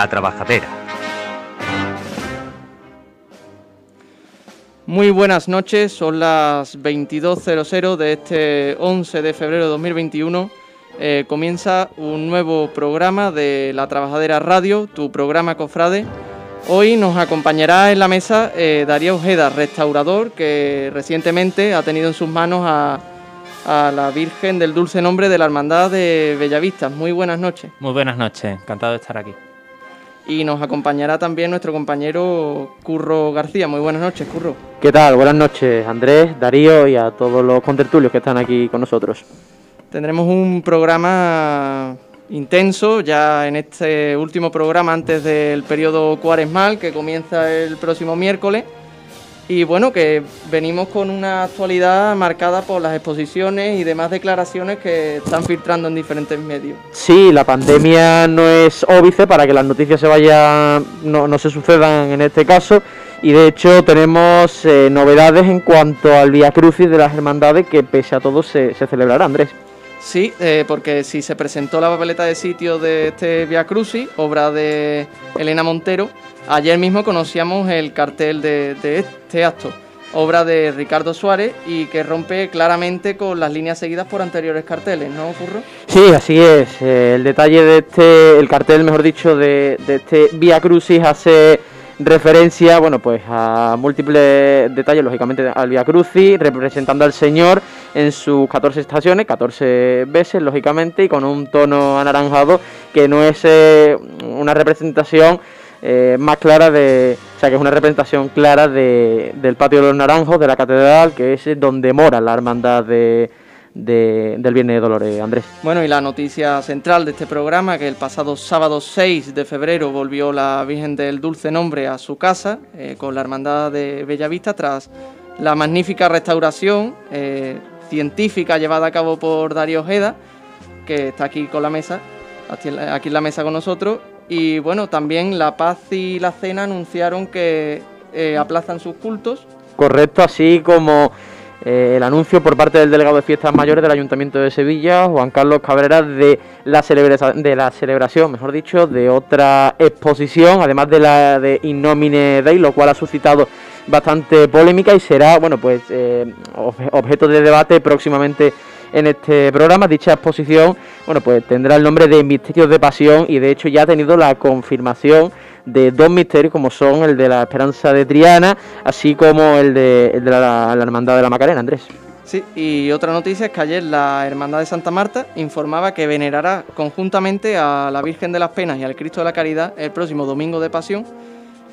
La Trabajadera. Muy buenas noches, son las 22.00 de este 11 de febrero de 2021. Eh, comienza un nuevo programa de La Trabajadera Radio, tu programa Cofrade. Hoy nos acompañará en la mesa eh, Darío Ojeda, restaurador que recientemente ha tenido en sus manos a, a la Virgen del Dulce Nombre de la Hermandad de Bellavista. Muy buenas noches. Muy buenas noches, encantado de estar aquí. Y nos acompañará también nuestro compañero Curro García. Muy buenas noches, Curro. ¿Qué tal? Buenas noches, Andrés, Darío y a todos los contertulios que están aquí con nosotros. Tendremos un programa intenso ya en este último programa antes del periodo cuaresmal que comienza el próximo miércoles. Y bueno, que venimos con una actualidad marcada por las exposiciones y demás declaraciones que están filtrando en diferentes medios. Sí, la pandemia no es óbice para que las noticias se vayan, no, no se sucedan en este caso. Y de hecho tenemos eh, novedades en cuanto al Vía Crucis de las hermandades que pese a todo se, se celebrará, Andrés. Sí, eh, porque si se presentó la papeleta de sitio de este Via Crucis, obra de Elena Montero, ayer mismo conocíamos el cartel de, este acto, obra de Ricardo Suárez y que rompe claramente con las líneas seguidas por anteriores carteles, ¿no, Curro? Sí, así es. Eh, el detalle de este, el cartel, mejor dicho, de, de este Via Crucis hace referencia, bueno, pues a múltiples detalles, lógicamente al Via Crucis, representando al Señor en sus 14 estaciones, 14 veces, lógicamente, y con un tono anaranjado que no es eh, una representación eh, más clara de, o sea, que es una representación clara de, del patio de los naranjos, de la catedral, que es donde mora la hermandad de, de- del Viernes de Dolores, Andrés. Bueno, y la noticia central de este programa, que el pasado sábado 6 de febrero volvió la Virgen del Dulce Nombre a su casa eh, con la Hermandad de Bellavista tras la magnífica restauración eh, científica llevada a cabo por Darío Ojeda, que está aquí con la mesa, aquí en la- mesa con nosotros. Y bueno, también La Paz y la Cena anunciaron que eh, aplazan sus cultos Correcto, así como eh, el anuncio por parte del delegado de Fiestas Mayores del Ayuntamiento de Sevilla, Juan Carlos Cabrera, de la, celebra- de la celebración, mejor dicho, de otra exposición, además de la de Innomine Day, lo cual ha suscitado bastante polémica y será, bueno, pues eh, obje- objeto de debate próximamente en este programa. Dicha exposición, bueno, pues tendrá el nombre de Misterios de Pasión y de hecho ya ha tenido la confirmación de dos misterios como son el de la Esperanza de Triana, así como el de, la, la Hermandad de la Macarena, Andrés. Sí, y otra noticia es que ayer la Hermandad de Santa Marta informaba que venerará conjuntamente a la Virgen de las Penas y al Cristo de la Caridad el próximo domingo de Pasión,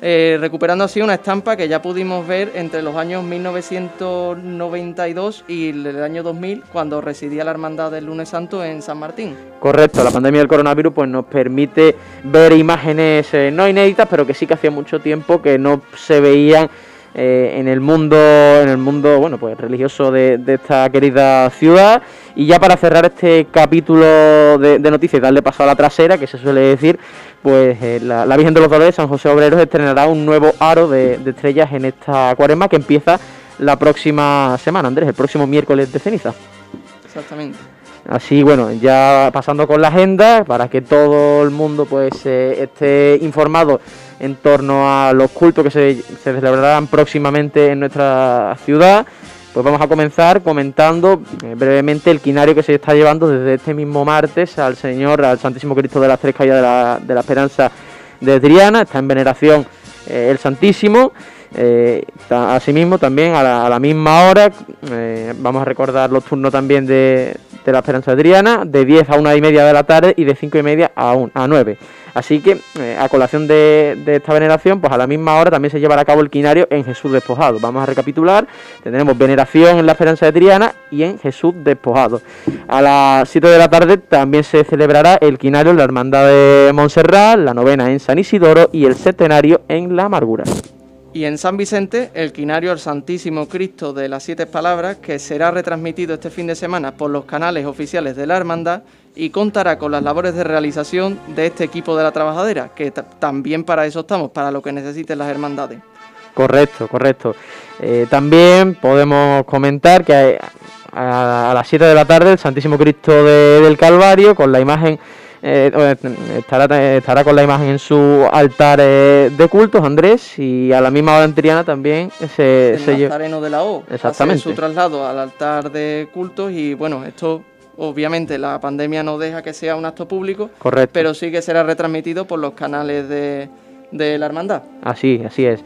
eh, recuperando así una estampa que ya pudimos ver entre los años 1992 y el año 2000, cuando residía la Hermandad del Lunes Santo en San Martín. Correcto, la pandemia del coronavirus pues nos permite ver imágenes eh, no inéditas, pero que sí que hacía mucho tiempo que no se veían eh, en el mundo, en el mundo, bueno, pues religioso de, esta querida ciudad. Y ya para cerrar este capítulo de, de noticias y darle paso a la trasera, que se suele decir, pues eh, la, la Virgen de los Dolores, San José Obreros, estrenará un nuevo aro de, de estrellas en esta cuaresma que empieza la próxima semana, Andrés, el próximo miércoles de ceniza. Exactamente. Así, bueno, ya pasando con la agenda, para que todo el mundo pues eh, esté informado en torno a los cultos que se, se celebrarán próximamente en nuestra ciudad, pues vamos a comenzar comentando eh, brevemente el quinario que se está llevando desde este mismo martes al Señor, al Santísimo Cristo de las Tres Calles de la, de la Esperanza de Triana, está en veneración eh, el Santísimo. Eh, asimismo, también a la, misma hora, vamos a recordar los turnos también de, de la Esperanza de Triana, de 10 a 1 y media de la tarde y de 5 y media a, un- a 9. Así que, eh, a colación de, de esta veneración, pues a la misma hora también se llevará a cabo el quinario en Jesús despojado. Vamos a recapitular, tendremos veneración en la Esperanza de Triana y en Jesús despojado. A las 7 de la tarde también se celebrará el quinario en la Hermandad de Montserrat, la novena en San Isidoro y el centenario en la Amargura. Y en San Vicente, el quinario al Santísimo Cristo de las Siete Palabras, que será retransmitido este fin de semana por los canales oficiales de la Hermandad y contará con las labores de realización de este equipo de la trabajadera, que ta- también para eso estamos, para lo que necesiten las hermandades. Correcto, correcto. Eh, también podemos comentar que a, a las 7 de la tarde el Santísimo Cristo de- del Calvario, con la imagen eh, estará, estará con la imagen en su altar de cultos, Andrés, y a la misma hora en Triana también se, el se de la O. Exactamente. su traslado al altar de cultos y bueno, esto obviamente la pandemia no deja que sea un acto público, Correcto. pero sí que será retransmitido por los canales de, de la hermandad. Así, así es.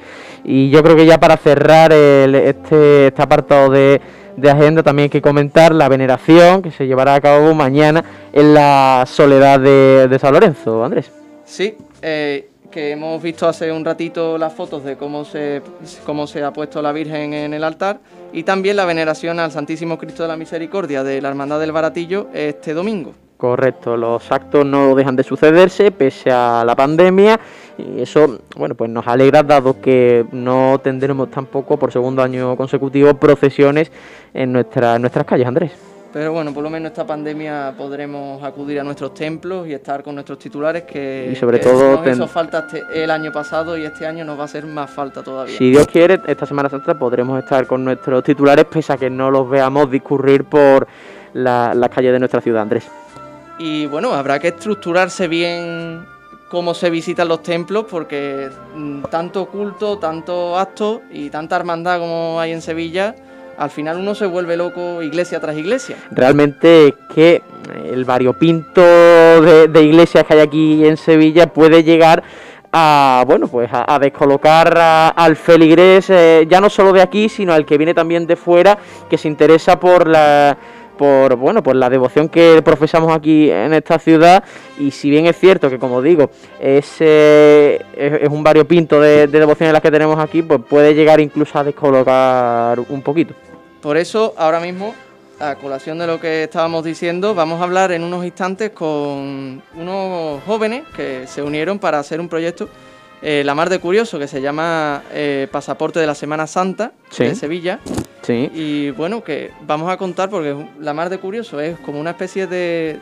Y yo creo que ya para cerrar este, este apartado de de agenda también hay que comentar la veneración que se llevará a cabo mañana en la soledad de, San Lorenzo, Andrés. Sí, eh, que hemos visto hace un ratito las fotos de cómo se, cómo se ha puesto la Virgen en el altar y también la veneración al Santísimo Cristo de la Misericordia de la Hermandad del Baratillo este domingo. Correcto, los actos no dejan de sucederse pese a la pandemia y eso, bueno, pues nos alegra dado que no tendremos tampoco por segundo año consecutivo procesiones en, nuestra, nuestras calles, Andrés. Pero bueno, por lo menos esta pandemia podremos acudir a nuestros templos y estar con nuestros titulares que, y sobre todo nos hizo falta este, el año pasado y este año nos va a hacer más falta todavía. Si Dios quiere, esta Semana Santa podremos estar con nuestros titulares pese a que no los veamos discurrir por las calles de nuestra ciudad, Andrés. Y bueno, habrá que estructurarse bien cómo se visitan los templos, porque mm, tanto culto, tanto acto y tanta hermandad como hay en Sevilla, al final uno se vuelve loco iglesia tras iglesia. Realmente es que el variopinto de, de iglesias que hay aquí en Sevilla puede llegar a bueno pues a, descolocar al feligrés eh, ya no solo de aquí sino al que viene también de fuera que se interesa por la por bueno por la devoción que profesamos aquí en esta ciudad. Y si bien es cierto que como digo es, es, un variopinto de, de devociones las que tenemos aquí pues puede llegar incluso a descolocar un poquito. Por eso ahora mismo a colación de lo que estábamos diciendo vamos a hablar en unos instantes con unos jóvenes que se unieron para hacer un proyecto eh, la mar de curioso que se llama eh, Pasaporte de la Semana Santa de Sevilla Sí. Y bueno, que vamos a contar porque la mar de curioso es como una especie de,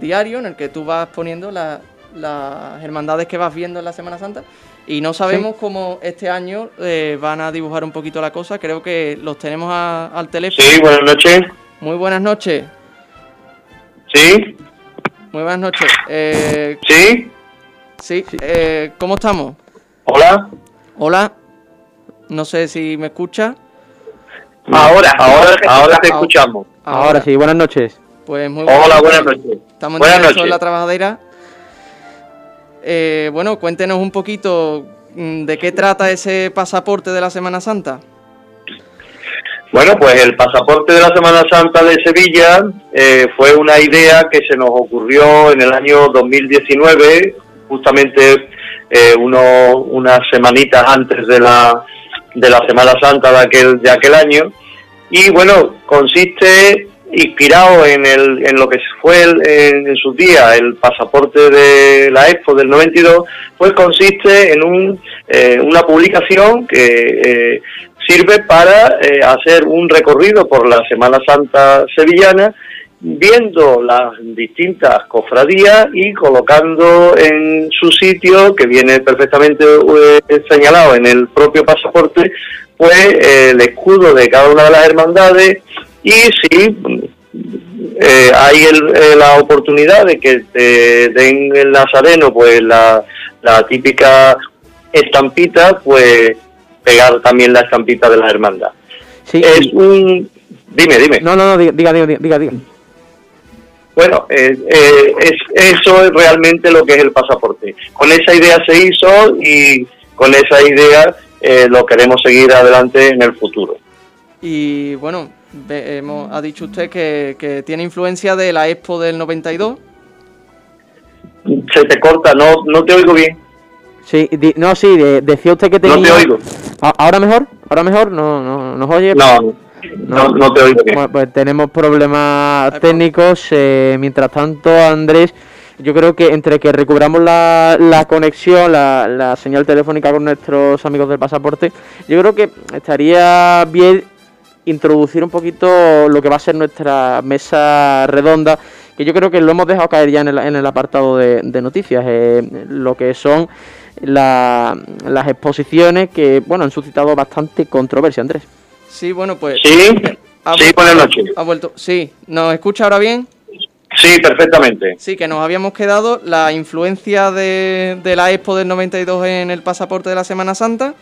diario en el que tú vas poniendo las hermandades que vas viendo en la Semana Santa y no sabemos cómo este año eh, van a dibujar un poquito la cosa. Creo que los tenemos al teléfono. Sí, buenas noches. Muy buenas noches. Sí. Muy buenas noches. Eh, sí. Sí. Eh, ¿Cómo estamos? Hola. Hola. No sé si me escucha. Ahora, ahora, ahora te escuchamos. Ahora, sí, buenas noches. Pues muy buenas Hola, buenas noches. Estamos buenas noches. en la trabajadera. Eh, bueno, cuéntenos un poquito mm, de qué trata ese pasaporte de la Semana Santa. Bueno, pues el pasaporte de la Semana Santa de Sevilla eh, fue una idea que se nos ocurrió en el año 2019, justamente eh, uno, unas semanitas antes de la, de la Semana Santa de aquel, de aquel año. Y bueno, consiste, inspirado en, el, en lo que fue en, sus días el pasaporte de la Expo del 92, pues consiste en un, eh, una publicación que eh, sirve para eh, hacer un recorrido por la Semana Santa sevillana viendo las distintas cofradías y colocando en su sitio, que viene perfectamente eh, señalado en el propio pasaporte, pues el escudo de cada una de las hermandades y si eh, hay eh, la oportunidad de que te den el nazareno pues la, la típica estampita, pues pegar también la estampita de la hermandad. Sí, es un... Dime, dime. No, no, no, diga, diga, diga. diga. Bueno, eh, eh, es, eso es realmente lo que es el pasaporte. Con esa idea se hizo y con esa idea eh, lo queremos seguir adelante en el futuro. Y bueno, hemos, ha dicho usted que, tiene influencia de la Expo del 92. Se te corta, no, no te oigo bien. Sí, no, sí, decía usted que tenía... No te oigo. ¿Ahora mejor? ¿Ahora mejor? ¿No, no, ¿Nos oye? No, no, no te oigo bien. pues tenemos problemas técnicos. Eh, mientras tanto, Andrés, yo creo que entre que recuperamos la, la conexión, la, la, señal telefónica con nuestros amigos del pasaporte, yo creo que estaría bien introducir un poquito lo que va a ser nuestra mesa redonda, que yo creo que lo hemos dejado caer ya en el, en el apartado de, noticias, eh, lo que son las exposiciones que bueno han suscitado bastante controversia, Andrés. Sí, bueno, pues. Sí, sí, buenas noches. Ha vuelto. Sí, ¿nos escucha ahora bien? Sí, perfectamente. Sí, que nos habíamos quedado la influencia de, de la Expo del 92 en el pasaporte de la Semana Santa.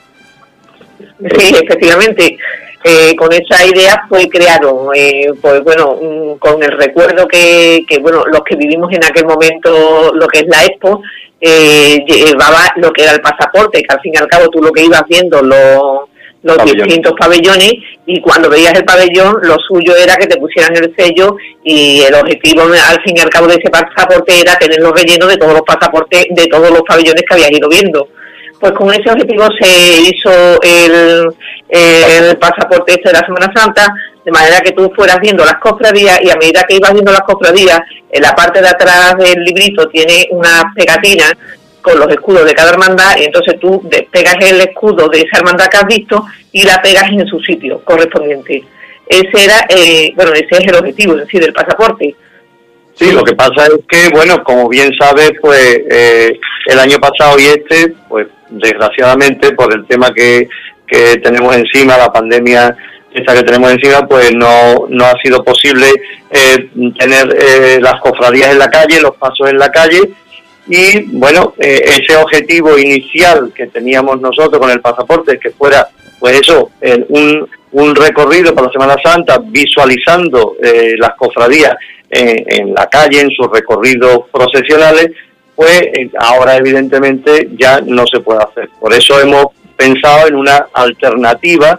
Sí, efectivamente. Eh, con esa idea fue creado, eh, pues bueno, mm, con el recuerdo que, que, bueno, los que vivimos en aquel momento lo que es la Expo, eh, llevaba lo que era el pasaporte, que al fin y al cabo tú lo que ibas viendo, los los distintos pabellones y cuando veías el pabellón lo suyo era que te pusieran el sello y el objetivo al fin y al cabo de ese pasaporte era tenerlo relleno de todos los pasaportes de todos los pabellones que habías ido viendo. Pues con ese objetivo se hizo el, el pasaporte este de la Semana Santa, de manera que tú fueras viendo las cofradías y a medida que ibas viendo las cofradías, en la parte de atrás del librito tiene una pegatina con los escudos de cada hermandad y entonces tú pegas el escudo de esa hermandad que has visto y la pegas en su sitio correspondiente. Ese era, eh, bueno, ese es el objetivo en sí del pasaporte. Sí, lo que pasa es que, bueno, como bien sabes, pues eh, el año pasado y este, pues desgraciadamente por el tema que, que tenemos encima, la pandemia esta que tenemos encima, pues no, no ha sido posible eh, tener las cofradías en la calle, los pasos en la calle, y bueno, eh, ese objetivo inicial que teníamos nosotros con el pasaporte, que fuera, pues eso, un, un recorrido para la Semana Santa, visualizando eh, las cofradías en, la calle, en sus recorridos procesionales, pues eh, ahora evidentemente ya no se puede hacer. Por eso hemos pensado en una alternativa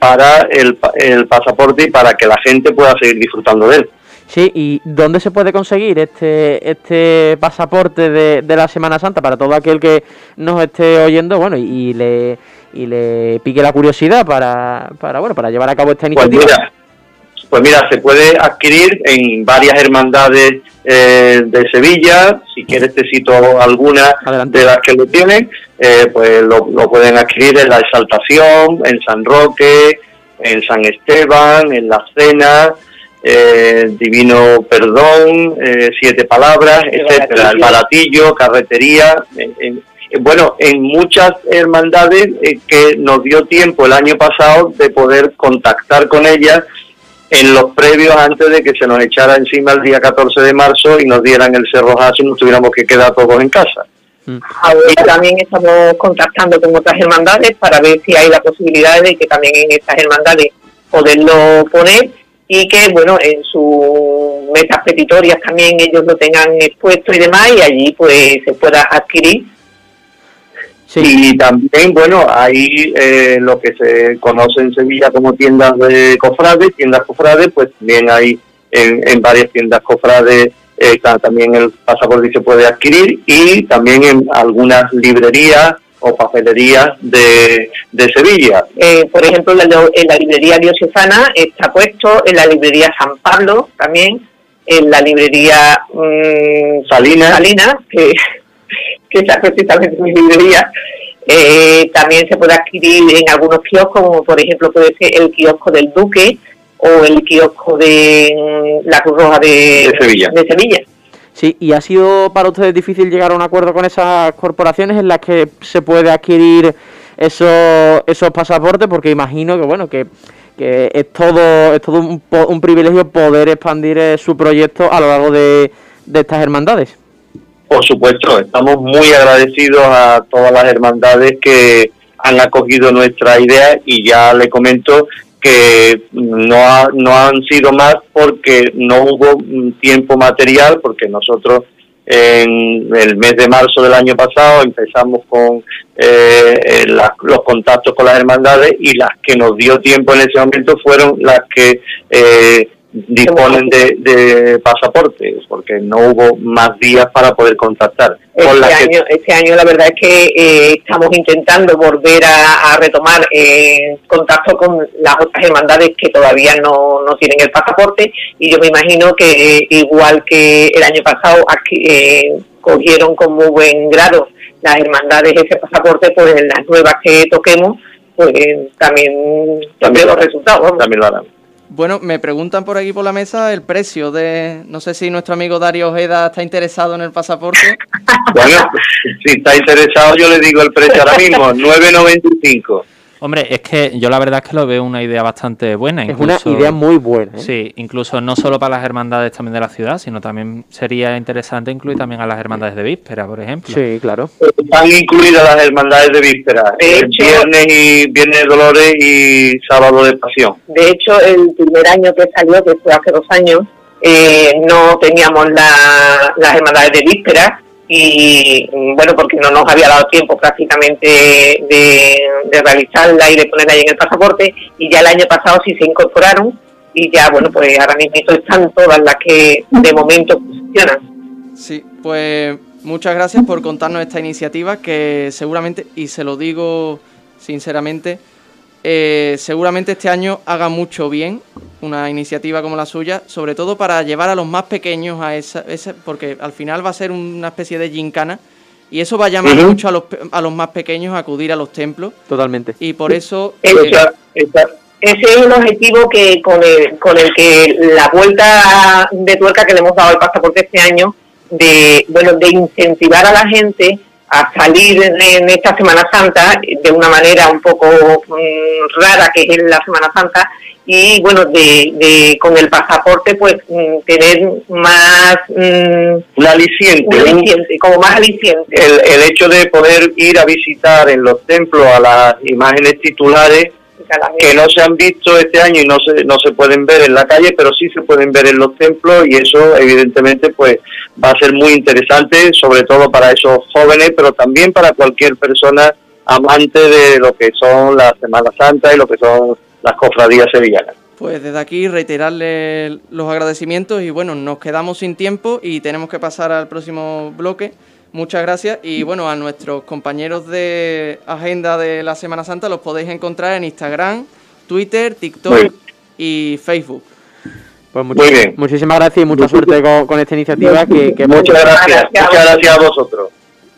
para el, el pasaporte y para que la gente pueda seguir disfrutando de él. Sí, ¿y dónde se puede conseguir este este pasaporte de, de la Semana Santa para todo aquel que nos esté oyendo, bueno, y, le y le pique la curiosidad para, para bueno, para llevar a cabo esta pues iniciativa? Pues mira, se puede adquirir en varias hermandades eh, de Sevilla. Si quieres te cito algunas de las que lo tienen, eh, pues lo, lo pueden adquirir en la Exaltación, en San Roque, en San Esteban, en la Cena, eh, Divino Perdón, eh, Siete Palabras, etcétera, el Baratillo, Carretería, bueno, en muchas hermandades eh, que nos dio tiempo el año pasado de poder contactar con ellas en los previos antes de que se nos echara encima el día 14 de marzo y nos dieran el Cerro y nos tuviéramos que quedar todos en casa. Mm. Ahora también estamos contactando con otras hermandades para ver si hay la posibilidad de que también en estas hermandades poderlo poner y que, bueno, en sus metas petitorias también ellos lo tengan expuesto y demás y allí pues se pueda adquirir. Y también, bueno, hay eh, lo que se conoce en Sevilla como tiendas de cofrades, tiendas cofrades, pues también hay en, varias tiendas cofrades eh, también el pasaporte se puede adquirir y también en algunas librerías o papelerías de, de Sevilla. Eh, por ejemplo, en la, librería diocesana está puesto, en la librería San Pablo también, en la librería mm, Salina, Salina que, que está precisamente mi librería. Eh, también se puede adquirir en algunos kioscos, como por ejemplo puede ser el kiosco del Duque o el kiosco de mm, la Cruz Roja de, De Sevilla. Sí, y ha sido para ustedes difícil llegar a un acuerdo con esas corporaciones en las que se puede adquirir esos, esos pasaportes, porque imagino que bueno que, que es todo es todo un, un privilegio poder expandir eh, su proyecto a lo largo de, de estas hermandades. Por supuesto, estamos muy agradecidos a todas las hermandades que han acogido nuestra idea y ya le comento que no, no han sido más porque no hubo tiempo material, porque nosotros en el mes de marzo del año pasado empezamos con eh, los contactos con las hermandades y las que nos dio tiempo en ese momento fueron las que eh, disponen de, de pasaporte, porque no hubo más días para poder contactar. Este, año, este año la verdad es que eh, estamos intentando volver a, retomar eh, contacto con las otras hermandades que todavía no, no tienen el pasaporte y yo me imagino que eh, igual que el año pasado aquí, eh, cogieron con muy buen grado las hermandades ese pasaporte, pues en las nuevas que toquemos, pues también, también los resultados. También lo harán. Bueno, me preguntan por aquí por la mesa el precio de... No sé si nuestro amigo Dario Ojeda está interesado en el pasaporte. Bueno, si está interesado yo le digo el precio ahora mismo, 9.95. Hombre, es que yo la verdad es que lo veo una idea bastante buena. Es una idea muy buena. ¿eh? Sí, incluso no solo para las hermandades también de la ciudad, sino también sería interesante incluir también a las hermandades de víspera, por ejemplo. Sí, claro. Están incluidas las hermandades de víspera, De el hecho- viernes y viernes de Dolores y sábado de Pasión. De hecho, el primer año que salió, que fue hace dos años, eh, no teníamos la- las hermandades de vísperas y, bueno, porque no nos había dado tiempo prácticamente de, realizarla y de ponerla en el pasaporte y ya el año pasado sí se incorporaron y ya, bueno, pues ahora mismo están todas las que de momento funcionan. Sí, pues muchas gracias por contarnos esta iniciativa que seguramente, y se lo digo sinceramente, eh, seguramente este año haga mucho bien una iniciativa como la suya, sobre todo para llevar a los más pequeños a esa, esa porque al final va a ser una especie de gincana y eso va a llamar mucho a los, pe- a los más pequeños a acudir a los templos Totalmente. y por eso... Eh, esa- Ese es un objetivo que con el, con el que la vuelta de tuerca que le hemos dado al pasaporte este año, de bueno de incentivar a la gente a salir en, esta Semana Santa de una manera un poco mm, rara que es la Semana Santa y bueno de, de con el pasaporte pues mm, tener más mm, un aliciente, un- aliciente, como más aliciente. el, el hecho de poder ir a visitar en los templos a las imágenes titulares que no se han visto este año y no se, no se pueden ver en la calle, pero sí se pueden ver en los templos y eso evidentemente pues va a ser muy interesante, sobre todo para esos jóvenes, pero también para cualquier persona amante de lo que son la Semana Santa y lo que son las cofradías sevillanas. Pues desde aquí reiterarle los agradecimientos y bueno, nos quedamos sin tiempo y tenemos que pasar al próximo bloque. Muchas gracias y bueno, a nuestros compañeros de agenda de la Semana Santa los podéis encontrar en Instagram, Twitter, TikTok y Facebook. Pues muchi- Muy bien. Muchísimas gracias y mucha suerte con, con esta iniciativa que, que Muchas gracias, Gracias. muchas gracias a vosotros.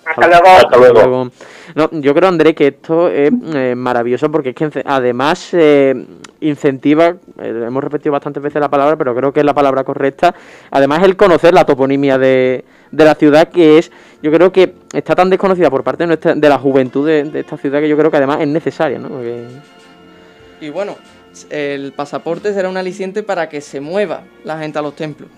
Hasta luego. Hasta luego. Luego- No, yo creo, André, que esto es eh, maravilloso porque es que además eh, incentiva, eh, hemos repetido bastantes veces la palabra, pero creo que es la palabra correcta, además el conocer la toponimia de, de la ciudad, que es, yo creo que está tan desconocida por parte de, nuestra, de la juventud de, esta ciudad que yo creo que además es necesaria, ¿no? Y bueno, el pasaporte será un aliciente para que se mueva la gente a los templos.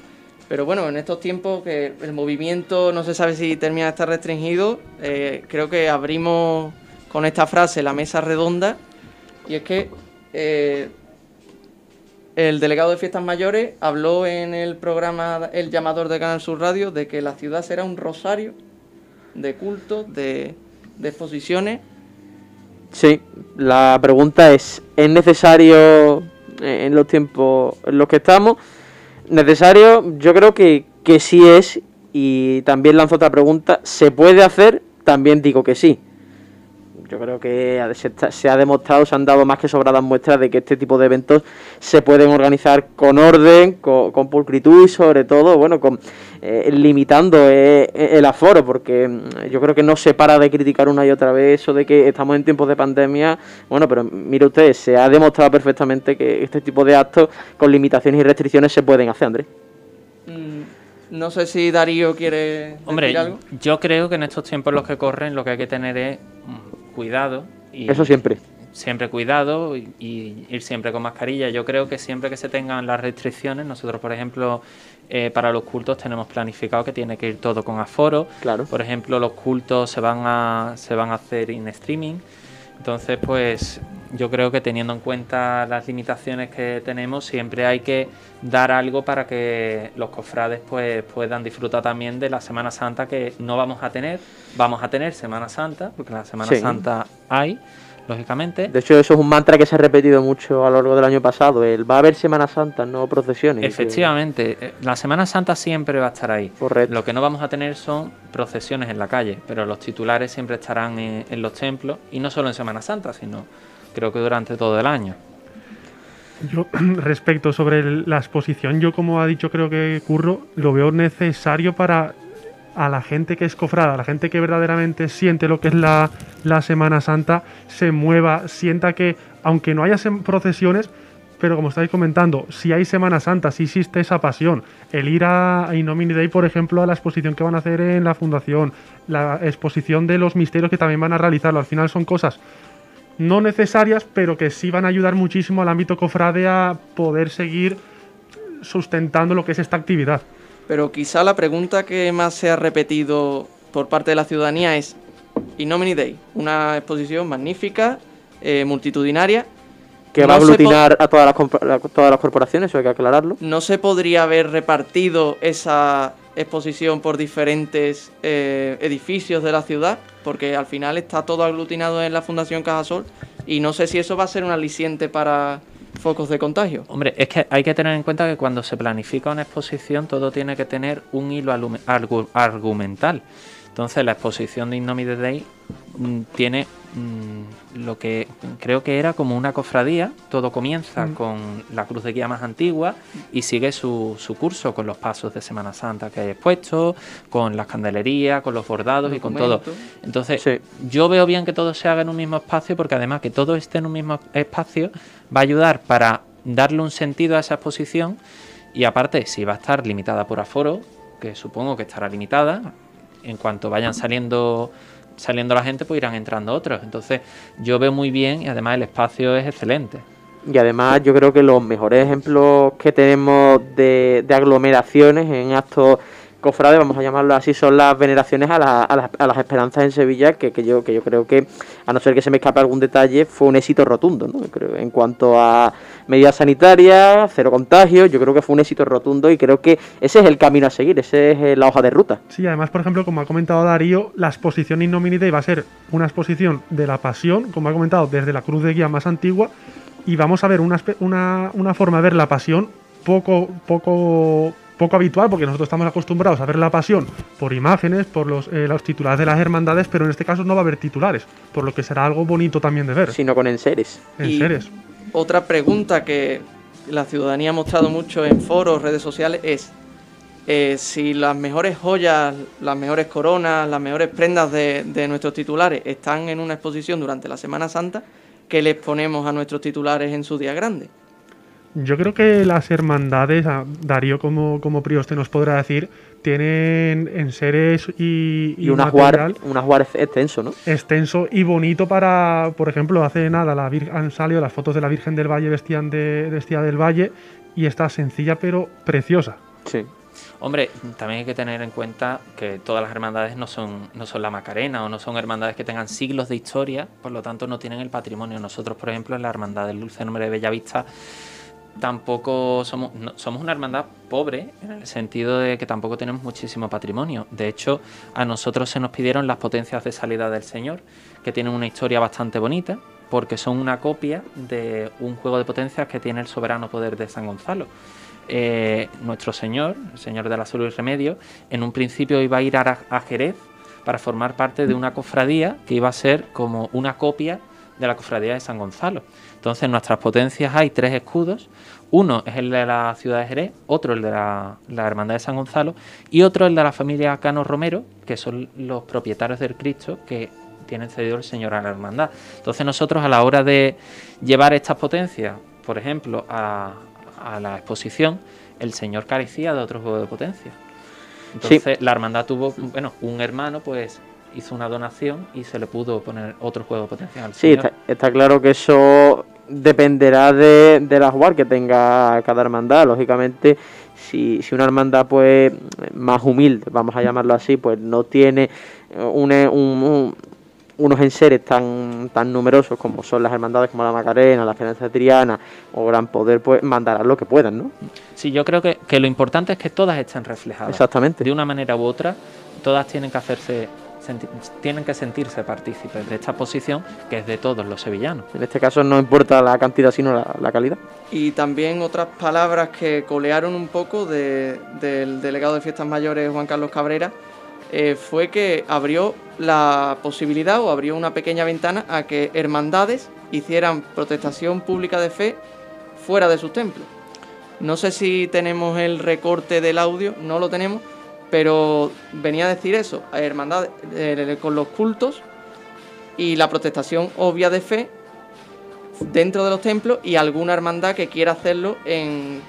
Pero bueno, en estos tiempos que el movimiento no se sabe si termina de estar restringido, eh, creo que abrimos con esta frase la mesa redonda. Y es que eh, el delegado de Fiestas Mayores habló en el programa El Llamador de Canal Sur Radio de que la ciudad será un rosario de cultos, de, de exposiciones Sí, la pregunta es, ¿es necesario en los tiempos en los que estamos? Necesario, yo creo que, que sí es, y también lanzo otra pregunta, ¿se puede hacer? También digo que sí. Yo creo que se, ha demostrado, se han dado más que sobradas muestras de que este tipo de eventos se pueden organizar con orden, con, con pulcritud y sobre todo, bueno, con eh, limitando eh, el aforo, porque mm, yo creo que no se para de criticar una y otra vez eso de que estamos en tiempos de pandemia. Bueno, pero mire usted, se ha demostrado perfectamente que este tipo de actos con limitaciones y restricciones se pueden hacer, Andrés. Mm, No sé si Darío quiere Hombre, decir algo. yo creo que en estos tiempos en los que corren lo que hay que tener es cuidado. Y Eso siempre. Siempre cuidado y, y ir siempre con mascarilla. Yo creo que siempre que se tengan las restricciones, nosotros, por ejemplo, eh, para los cultos tenemos planificado que tiene que ir todo con aforo. Claro. Por ejemplo, los cultos se van a, se van a hacer en streaming. Entonces, pues yo creo que teniendo en cuenta las limitaciones que tenemos, siempre hay que dar algo para que los cofrades pues puedan disfrutar también de la Semana Santa que no vamos a tener. Vamos a tener Semana Santa, porque la Semana Sí. Santa hay, lógicamente. De hecho, eso es un mantra que se ha repetido mucho a lo largo del año pasado. El va a haber Semana Santa, no procesiones. Efectivamente, eh, la Semana Santa siempre va a estar ahí. Correcto. Lo que no vamos a tener son procesiones en la calle, pero los titulares siempre estarán en, en los templos y no solo en Semana Santa, sino creo que durante todo el año. Yo, respecto sobre la exposición, yo como ha dicho creo que Curro, lo veo necesario para a la gente que es cofrada, a la gente que verdaderamente siente lo que es la, la Semana Santa, se mueva, sienta que, aunque no haya procesiones, pero como estáis comentando, si hay Semana Santa, si existe esa pasión, el ir a, a Innomini Day, por ejemplo, a la exposición que van a hacer en la fundación, la exposición de los misterios que también van a realizarlo, al final son cosas no necesarias, pero que sí van a ayudar muchísimo al ámbito cofrade a poder seguir sustentando lo que es esta actividad. Pero quizá la pregunta que más se ha repetido por parte de la ciudadanía es Innomini Day, una exposición magnífica, eh, multitudinaria. Que va a aglutinar a todas las, todas las corporaciones, eso hay que aclararlo. ¿No se podría haber repartido esa exposición por diferentes eh, edificios de la ciudad? Porque al final está todo aglutinado en la Fundación Cajasol y no sé si eso va a ser un aliciente para focos de contagio. Hombre, es que hay que tener en cuenta que cuando se planifica una exposición todo tiene que tener un hilo argumental. Entonces la exposición de Innomide Day mm, tiene mm, lo que creo que era como una cofradía. Todo comienza mm. con la cruz de guía más antigua y sigue su, su, curso con los pasos de Semana Santa que hay expuestos, con las candelerías, con los bordados y con todo. Entonces yo veo bien que todo se haga en un mismo espacio porque además que todo esté en un mismo espacio va a ayudar para darle un sentido a esa exposición y aparte si va a estar limitada por aforo, que supongo que estará limitada, en cuanto vayan saliendo saliendo la gente, pues irán entrando otros. Entonces, yo veo muy bien y además el espacio es excelente. Y además yo creo que los mejores ejemplos que tenemos de, aglomeraciones en actos cofrades, vamos a llamarlo así, son las veneraciones a, las, esperanzas en Sevilla, que, yo, que yo creo que, a no ser que se me escape algún detalle, fue un éxito rotundo, ¿no? Creo, en cuanto a medidas sanitarias, cero contagios, yo creo que fue un éxito rotundo y creo que ese es el camino a seguir, ese es eh, la hoja de ruta. Sí, además, por ejemplo, como ha comentado Darío, la exposición Innominite va a ser una exposición de la pasión, como ha comentado, desde la cruz de guía más antigua, y vamos a ver una, una, una forma de ver la pasión poco, poco poco habitual porque nosotros estamos acostumbrados a ver la pasión por imágenes, por los, eh, los titulares de las hermandades, pero en este caso no va a haber titulares, por lo que será algo bonito también de ver. Sino con enseres. Enseres. otra pregunta que la ciudadanía ha mostrado mucho en foros, redes sociales, es eh, si las mejores joyas, las mejores coronas, las mejores prendas de, de nuestros titulares están en una exposición durante la Semana Santa, ¿qué les ponemos a nuestros titulares en su día grande? Yo creo que las hermandades, Darío como, como prioste nos podrá decir, tienen enseres y, y, y un ajuar, extenso, ¿no? Extenso y bonito para, por ejemplo, hace nada la han salido las fotos de la Virgen del Valle vestían de, vestida del Valle y está sencilla pero preciosa. Sí. Hombre, también hay que tener en cuenta que todas las hermandades no son, no son la Macarena o no son hermandades que tengan siglos de historia, por lo tanto no tienen el patrimonio. Nosotros, por ejemplo, en la Hermandad del Dulce Nombre de Bellavista tampoco somos, somos una hermandad pobre en el sentido de que tampoco tenemos muchísimo patrimonio. De hecho, a nosotros se nos pidieron las potencias de salida del Señor, que tienen una historia bastante bonita, porque son una copia de un juego de potencias que tiene el soberano poder de San Gonzalo. Eh, nuestro Señor, el Señor de la Salud y Remedio, en un principio iba a ir a, a Jerez para formar parte de una cofradía que iba a ser como una copia de la cofradía de San Gonzalo. Entonces, en nuestras potencias hay tres escudos. Uno es el de la ciudad de Jerez, otro el de la, Hermandad de San Gonzalo y otro el de la familia Cano Romero, que son los propietarios del Cristo que tienen cedido el Señor a la Hermandad. Entonces, nosotros a la hora de llevar estas potencias, por ejemplo, a, la exposición, el Señor carecía de otro juego de potencia. Entonces, la Hermandad tuvo, bueno, un hermano, pues hizo una donación y se le pudo poner otro juego potencial. Sí, está, claro que eso dependerá de, de la jugar que tenga cada hermandad. Lógicamente, si, si una hermandad pues más humilde, vamos a llamarlo así, pues no tiene un, unos enseres tan, tan numerosos como son las hermandades como la Macarena, la Esperanza Triana o Gran Poder, pues mandarán lo que puedan, ¿no? Sí, yo creo que, que lo importante es que todas estén reflejadas. Exactamente. De una manera u otra, todas tienen que hacerse tienen que sentirse partícipes de esta posición que es de todos los sevillanos. En este caso no importa la cantidad sino la, calidad. Y también otras palabras que colearon un poco del delegado de Fiestas Mayores Juan Carlos Cabrera eh, fue que abrió la posibilidad o abrió una pequeña ventana a que hermandades hicieran protestación pública de fe fuera de sus templos. No sé si tenemos el recorte del audio, no lo tenemos, pero venía a decir eso, a hermandad eh, con los cultos y la protestación obvia de fe dentro de los templos y alguna hermandad que quiera hacerlo en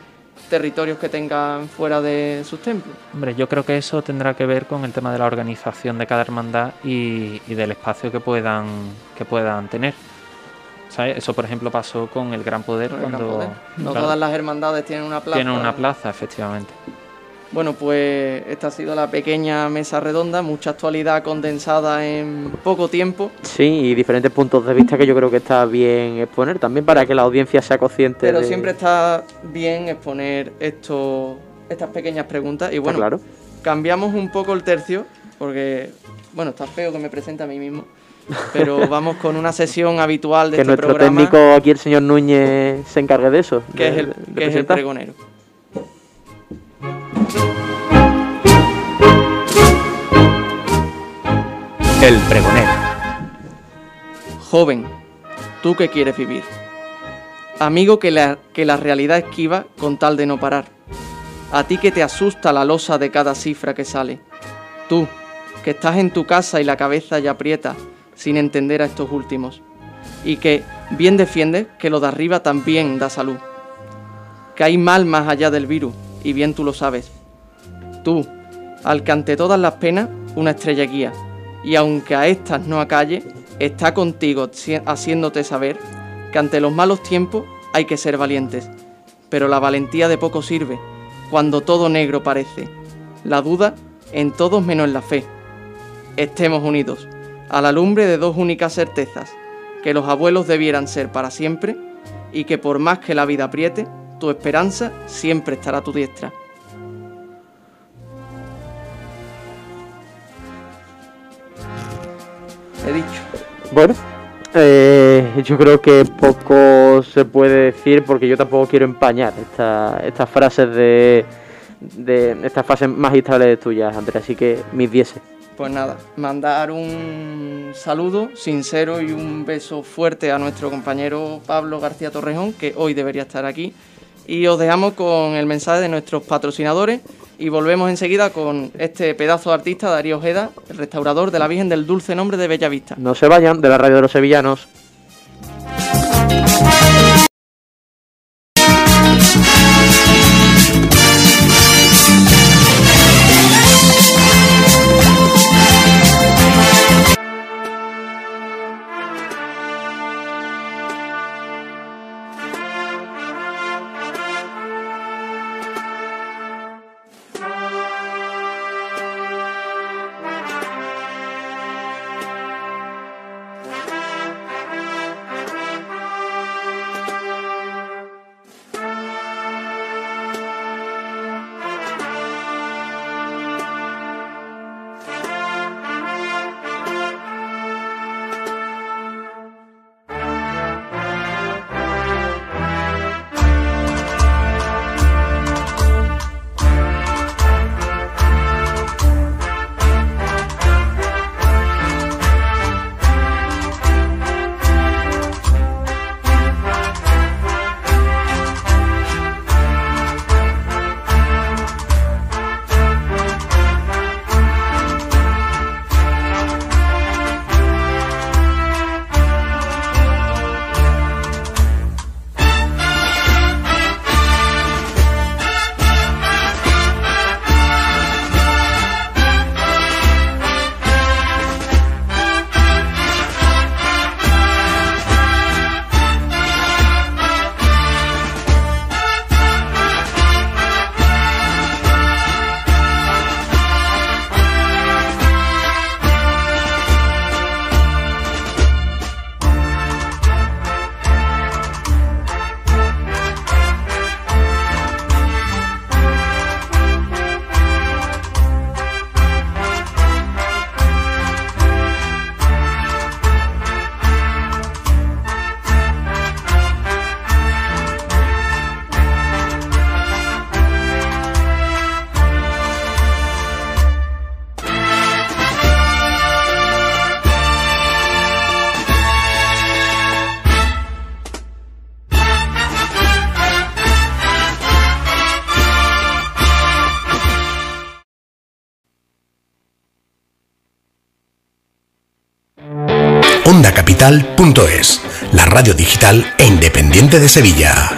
territorios que tengan fuera de sus templos. Hombre, yo creo que eso tendrá que ver con el tema de la organización de cada hermandad y, del espacio que puedan, que puedan tener. ¿sabes? Eso, por ejemplo, pasó con el Gran Poder. Gran cuando, Poder. No claro, todas las hermandades tienen una plaza. tienen una plaza, efectivamente. Bueno, pues esta ha sido la pequeña mesa redonda, mucha actualidad condensada en poco tiempo, Sí, y diferentes puntos de vista que yo creo que está bien exponer también para que la audiencia sea consciente pero de... siempre está bien exponer esto, estas pequeñas preguntas. Y bueno, claro. cambiamos un poco el tercio, porque, bueno, está feo que me presente a mí mismo, pero vamos con una sesión habitual de Que este nuestro programa, técnico aquí, el señor Núñez, se encargue de eso. que de- es el, que es el pregonero. El pregonero. Joven, tú que quieres vivir. Amigo que la, que la realidad esquiva con tal de no parar. A ti que te asusta la losa de cada cifra que sale. Tú, que estás en tu casa y la cabeza ya aprieta sin entender a estos últimos. Y que bien defiendes que lo de arriba también da salud. Que hay mal más allá del virus y bien tú lo sabes. Tú, al que ante todas las penas una estrella guía. Y aunque a estas no acalle, está contigo haciéndote saber que ante los malos tiempos hay que ser valientes. Pero la valentía de poco sirve cuando todo negro parece. La duda en todos menos en la fe. Estemos unidos, a la lumbre de dos únicas certezas, que los abuelos debieran ser para siempre y que por más que la vida apriete, tu esperanza siempre estará a tu diestra. He dicho. Bueno, eh, yo creo que poco se puede decir porque yo tampoco quiero empañar esta- estas frases de, de estas frases magistrales tuyas, Andrea. Así que mis dieces. Pues nada, mandar un saludo sincero y un beso fuerte a nuestro compañero Pablo García Torrejón, que hoy debería estar aquí. Y os dejamos con el mensaje de nuestros patrocinadores y volvemos enseguida con este pedazo de artista, Darío Ojeda, el restaurador de la Virgen del Dulce Nombre de Bellavista. No se vayan de la radio de los sevillanos. La radio digital e independiente de Sevilla.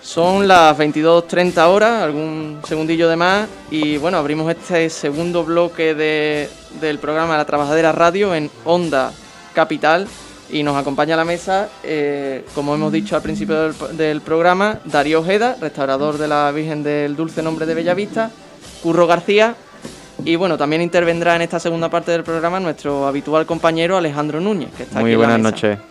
Son las 22.30 horas, algún segundillo de más, y bueno, abrimos este segundo bloque de, del programa La Trabajadera Radio en Onda Capital y nos acompaña a la mesa, eh, como hemos dicho al principio del, del, programa, Darío Ojeda, restaurador de la Virgen del Dulce Nombre de Bellavista, Curro García y bueno, también intervendrá en esta segunda parte del programa nuestro habitual compañero Alejandro Núñez, que está Muy aquí. buenas en la mesa. noches.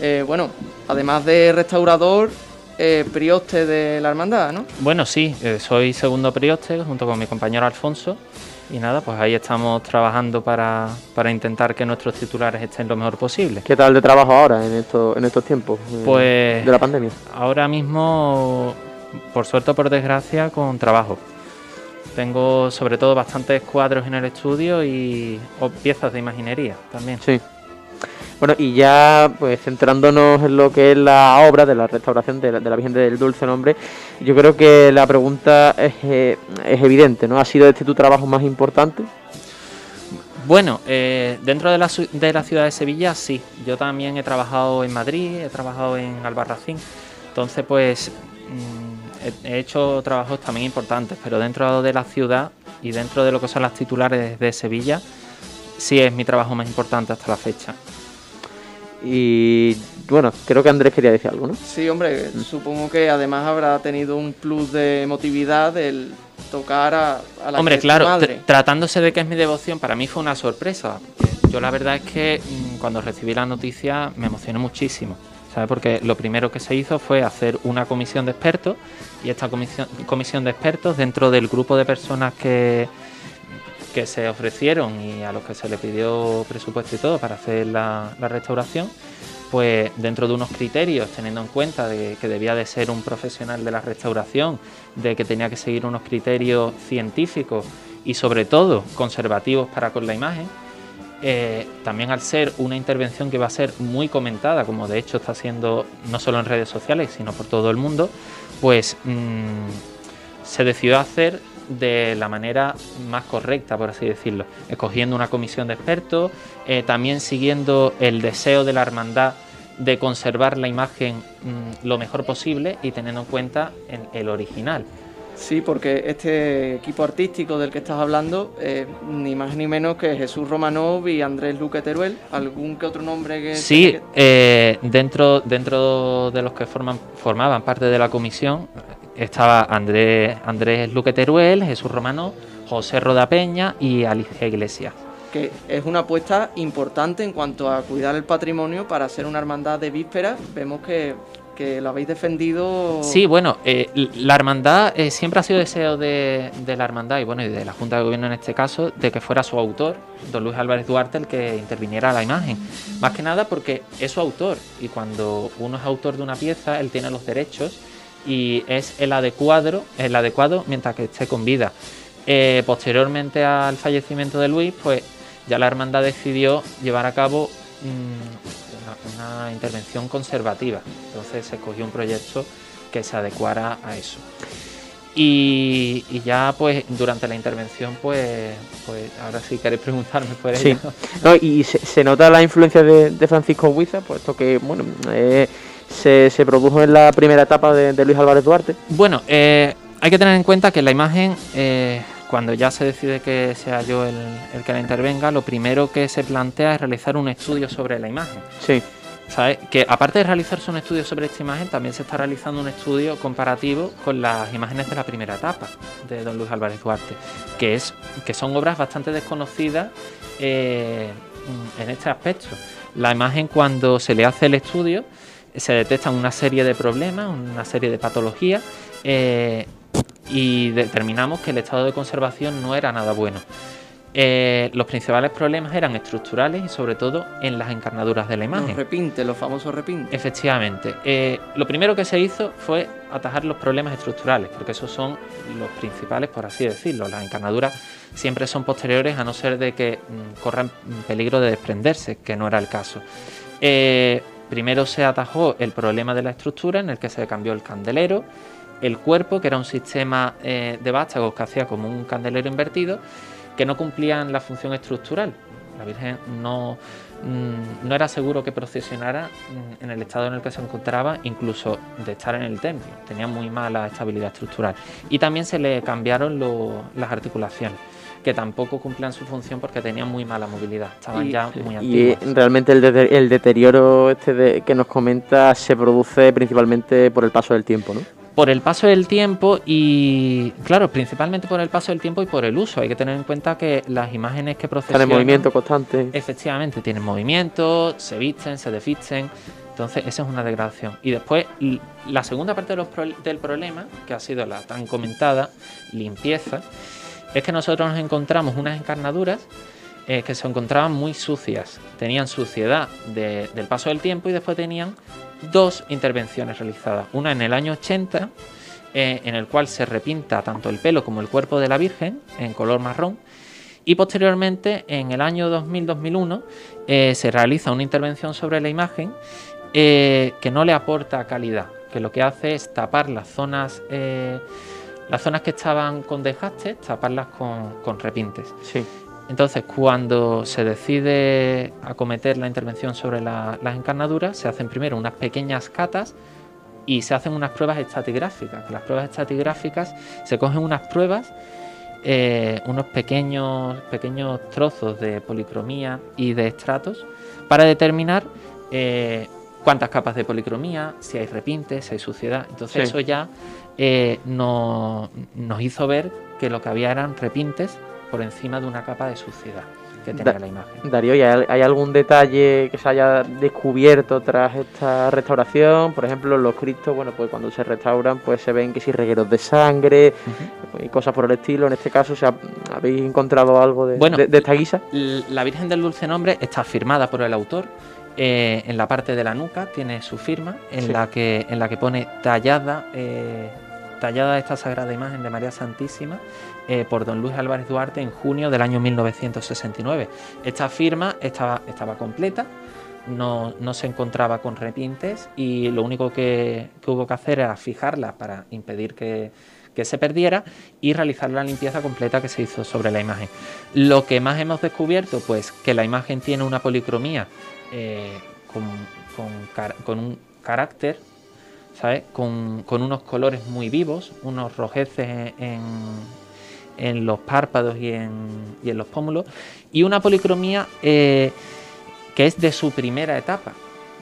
Eh, bueno, además de restaurador, eh, prioste de la hermandad, ¿no? Bueno, sí, eh, soy segundo prioste junto con mi compañero Alfonso. Y nada, pues ahí estamos trabajando para, para intentar que nuestros titulares estén lo mejor posible. ¿Qué tal de trabajo ahora en estos, en estos tiempos eh, Pues de la pandemia? ahora mismo, por suerte o por desgracia, con trabajo. Tengo sobre todo bastantes cuadros en el estudio y o piezas de imaginería también. Sí. Bueno, y ya pues centrándonos en lo que es la obra de la restauración de la, Virgen del Dulce Nombre, yo creo que la pregunta es, eh, es evidente, ¿no? ¿Ha sido este tu trabajo más importante? Bueno, eh, dentro de la, de la ciudad de Sevilla sí. Yo también he trabajado en Madrid, he trabajado en Albarracín. Entonces, pues mm, he hecho trabajos también importantes, pero dentro de la ciudad y dentro de lo que son las titulares de Sevilla, sí es mi trabajo más importante hasta la fecha. Y bueno, creo que Andrés quería decir algo, ¿no? Sí, hombre, supongo que además habrá tenido un plus de emotividad el tocar a, a la Hombre, que claro, madre. tratándose de que es mi devoción, para mí fue una sorpresa. Yo la verdad es que mm, cuando recibí la noticia me emocioné muchísimo, ¿sabes? Porque lo primero que se hizo fue hacer una comisión de expertos y esta comisión, comisión de expertos dentro del grupo de personas que, que se ofrecieron y a los que se le pidió presupuesto y todo para hacer la, restauración, pues dentro de unos criterios, teniendo en cuenta de que debía de ser un profesional de la restauración, de que tenía que seguir unos criterios científicos y sobre todo conservativos para con la imagen, eh, también al ser una intervención que va a ser muy comentada, como de hecho está siendo no solo en redes sociales, sino por todo el mundo, pues mm, se decidió hacer de la manera más correcta, por así decirlo, escogiendo una comisión de expertos, eh, también siguiendo el deseo de la hermandad de conservar la imagen mm, lo mejor posible y teniendo en cuenta en el original. Sí, porque este equipo artístico del que estás hablando, eh, ni más ni menos que Jesús Romanov y Andrés Luque Teruel, algún que otro nombre que... Sí, que- eh, dentro, dentro de los que forman, formaban parte de la comisión estaba Andrés, Andrés Luque Teruel, Jesús Romano, José Roda Peña y Alicia Iglesias. que es una apuesta importante en cuanto a cuidar el patrimonio para ser una hermandad de víspera. Vemos que, que lo habéis defendido. Sí, bueno, eh, la hermandad eh, siempre ha sido deseo de, de la hermandad y bueno, y de la Junta de Gobierno en este caso, de que fuera su autor, don Luis Álvarez Duarte, el que interviniera la imagen. Más que nada porque es su autor y cuando uno es autor de una pieza, él tiene los derechos y es el adecuado, el adecuado mientras que esté con vida. Eh, posteriormente al fallecimiento de Luis, pues ya la hermandad decidió llevar a cabo mm, una, una intervención conservativa. Entonces se escogió un proyecto que se adecuara a eso. Y, y ya pues durante la intervención pues, pues ahora si queréis preguntarme por Sí. ello. No, y se, se nota la influencia de, de Francisco Huiza, puesto que bueno eh, se, se produjo en la primera etapa de, de Luis Álvarez Duarte. Bueno, eh, hay que tener en cuenta que la imagen, eh, cuando ya se decide que sea yo el, el que la intervenga, lo primero que se plantea es realizar un estudio sobre la imagen. Sí. ¿Sabes? Que aparte de realizarse un estudio sobre esta imagen, también se está realizando un estudio comparativo con las imágenes de la primera etapa de Don Luis Álvarez Duarte, que, es, que son obras bastante desconocidas eh, en este aspecto. La imagen cuando se le hace el estudio se detectan una serie de problemas, una serie de patologías eh, y determinamos que el estado de conservación no era nada bueno. Eh, los principales problemas eran estructurales y sobre todo en las encarnaduras de la imagen. Los repintes, los famosos repintes. Efectivamente. Eh, lo primero que se hizo fue atajar los problemas estructurales, porque esos son los principales, por así decirlo. Las encarnaduras siempre son posteriores a no ser de que mm, corran peligro de desprenderse, que no era el caso. Eh, primero se atajó el problema de la estructura, en el que se cambió el candelero, el cuerpo, que era un sistema eh, de vástagos que hacía como un candelero invertido, que no cumplían la función estructural. La Virgen no, mm, no era seguro que procesionara mm, en el estado en el que se encontraba, incluso de estar en el templo. Tenía muy mala estabilidad estructural. Y también se le cambiaron las articulaciones, que tampoco cumplían su función porque tenían muy mala movilidad. Estaban Y- ya muy Y antiguas. eh, realmente el, dete- el deterioro este de- que nos comenta se produce principalmente por el paso del tiempo, ¿no? por el paso del tiempo y, claro, principalmente por el paso del tiempo y por el uso. Hay que tener en cuenta que las imágenes que Están procesionan... en movimiento constante. Efectivamente, tienen movimiento, se visten, se desvisten. Entonces, esa es una degradación. Y después, la segunda parte de los pro- del problema, que ha sido la tan comentada, limpieza, es que nosotros nos encontramos unas encarnaduras eh, que se encontraban muy sucias. Tenían suciedad de- del paso del tiempo y después tenían dos intervenciones realizadas. Una en el año 80, eh, en el cual se repinta tanto el pelo como el cuerpo de la Virgen en color marrón. Y posteriormente, en el año 2000-2001, eh, se realiza una intervención sobre la imagen que no le aporta calidad, que lo que hace es tapar las zonas, las zonas que estaban con desgastes, taparlas con, con repintes. Sí. Entonces, cuando se decide acometer la intervención sobre la- las encarnaduras, se hacen primero unas pequeñas catas y se hacen unas pruebas estratigráficas. Las pruebas estratigráficas se cogen unas pruebas, eh, unos pequeños, pequeños trozos de policromía y de estratos para determinar eh, cuántas capas de policromía, si hay repintes, si hay suciedad. Entonces, Sí. eso ya eh, no- nos hizo ver que lo que había eran repintes por encima de una capa de suciedad que tenía Da- la imagen. Darío, ¿y ¿hay, hay algún detalle que se haya descubierto tras esta restauración? Por ejemplo, los cristos, bueno, pues cuando se restauran, pues se ven que si regueros de sangre y cosas por el estilo. En este caso, ¿se ha- ¿habéis encontrado algo de, Bueno, de- de esta guisa? La Virgen del Dulce Nombre está firmada por el autor. eh, en la parte de la nuca tiene su firma, en, Sí. la, que, en la que pone tallada, eh, tallada esta sagrada imagen de María Santísima eh, por don Luis Álvarez Duarte en junio del año 1969. Esta firma estaba, completa, no, se encontraba con repintes y lo único que, hubo que hacer era fijarla para impedir que, se perdiera y realizar la limpieza completa que se hizo sobre la imagen. Lo que más hemos descubierto, pues que la imagen tiene una policromía eh, con un carácter, ¿sabes? Con, con unos colores muy vivos, unos rojeces en, en los párpados y en, y en los pómulos, y una policromía eh, que es de su primera etapa,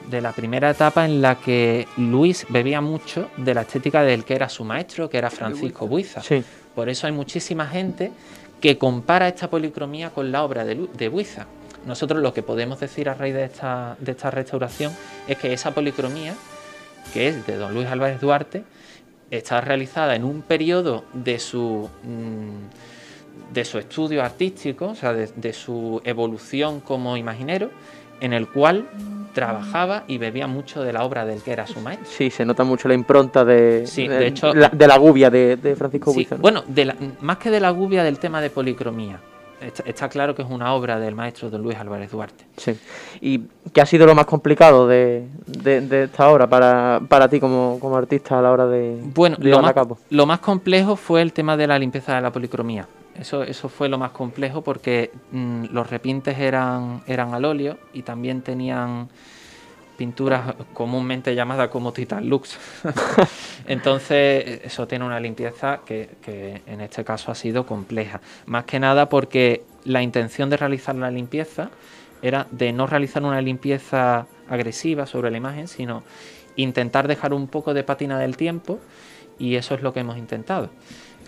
de la primera etapa en la que Luis bebía mucho de la estética del que era su maestro, que era Francisco Buiza. Sí. Por eso hay muchísima gente que compara esta policromía con la obra de, Lu- de Buiza. Nosotros lo que podemos decir a raíz de esta, de esta restauración es que esa policromía, que es de don Luis Álvarez Duarte, está realizada en un periodo de su, mm, de su estudio artístico, o sea, de, de su evolución como imaginero, en el cual trabajaba y bebía mucho de la obra del que era su maestro. Sí, se nota mucho la impronta de, Sí, de hecho- la, de la gubia de, de Francisco Sí, bueno, de la- más que de la gubia del tema de policromía. Está, está claro que es una obra del maestro don Luis Álvarez Duarte. Sí. ¿Y qué ha sido lo más complicado de, de- de esta obra para, para ti como, como artista a la hora de, Bueno, de lo llevarla más, a cabo? lo más complejo fue el tema de la limpieza de la policromía. Eso, eso fue lo más complejo porque mm, los repintes eran, eran al óleo y también tenían pinturas comúnmente llamadas como Titan Lux. Entonces, eso tiene una limpieza que, que en este caso ha sido compleja. Más que nada porque la intención de realizar la limpieza era de no realizar una limpieza agresiva sobre la imagen, sino intentar dejar un poco de pátina del tiempo y eso es lo que hemos intentado.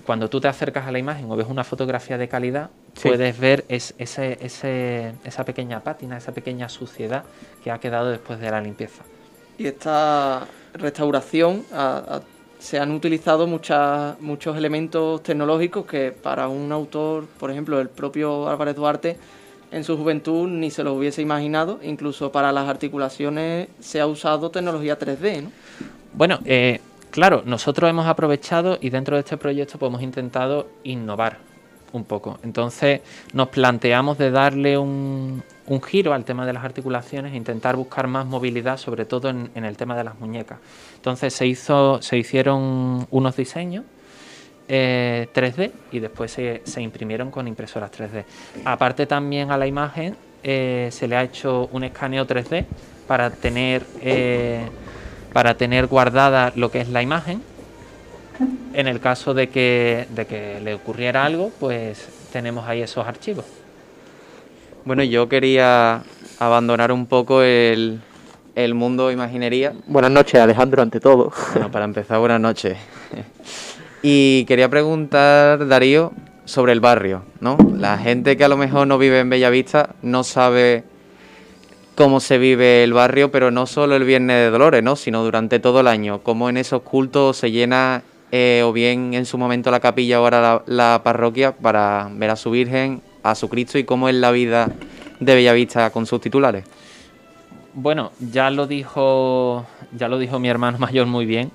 Cuando tú te acercas a la imagen o ves una fotografía de calidad, Sí. puedes ver es- ese, ese- esa pequeña pátina, esa pequeña suciedad que ha quedado después de la limpieza. Y esta restauración se han utilizado muchas, muchos elementos tecnológicos que para un autor, por ejemplo, el propio Álvarez Duarte, en su juventud ni se lo hubiese imaginado. Incluso para las articulaciones se ha usado tecnología 3D, ¿no? Bueno, eh, claro, nosotros hemos aprovechado y dentro de este proyecto pues, hemos intentado innovar un poco. Entonces nos planteamos de darle un, giro al tema de las articulaciones e intentar buscar más movilidad, sobre todo en, el tema de las muñecas. Entonces se, hizo, se hicieron unos diseños eh, 3D y después se, se imprimieron con impresoras 3D. Aparte también a la imagen eh, se le ha hecho un escaneo 3D para tener, eh, para tener guardada lo que es la imagen. En el caso de que, de que le ocurriera algo, pues tenemos ahí esos archivos. Bueno, yo quería abandonar un poco el, el mundo imaginería. Buenas noches, Alejandro, ante todo. Bueno, para empezar, buenas noches. Y quería preguntar, Darío, sobre el barrio, ¿no? La gente que a lo mejor no vive en Bellavista no sabe cómo se vive el barrio, pero no solo el Viernes de Dolores, ¿no? Sino durante todo el año, cómo en esos cultos se llena eh, o bien en su momento la capilla ahora la, la parroquia para ver a su Virgen, a su Cristo y cómo es la vida de Bellavista con sus titulares. Bueno, ya lo dijo, ya lo dijo mi hermano mayor muy bien.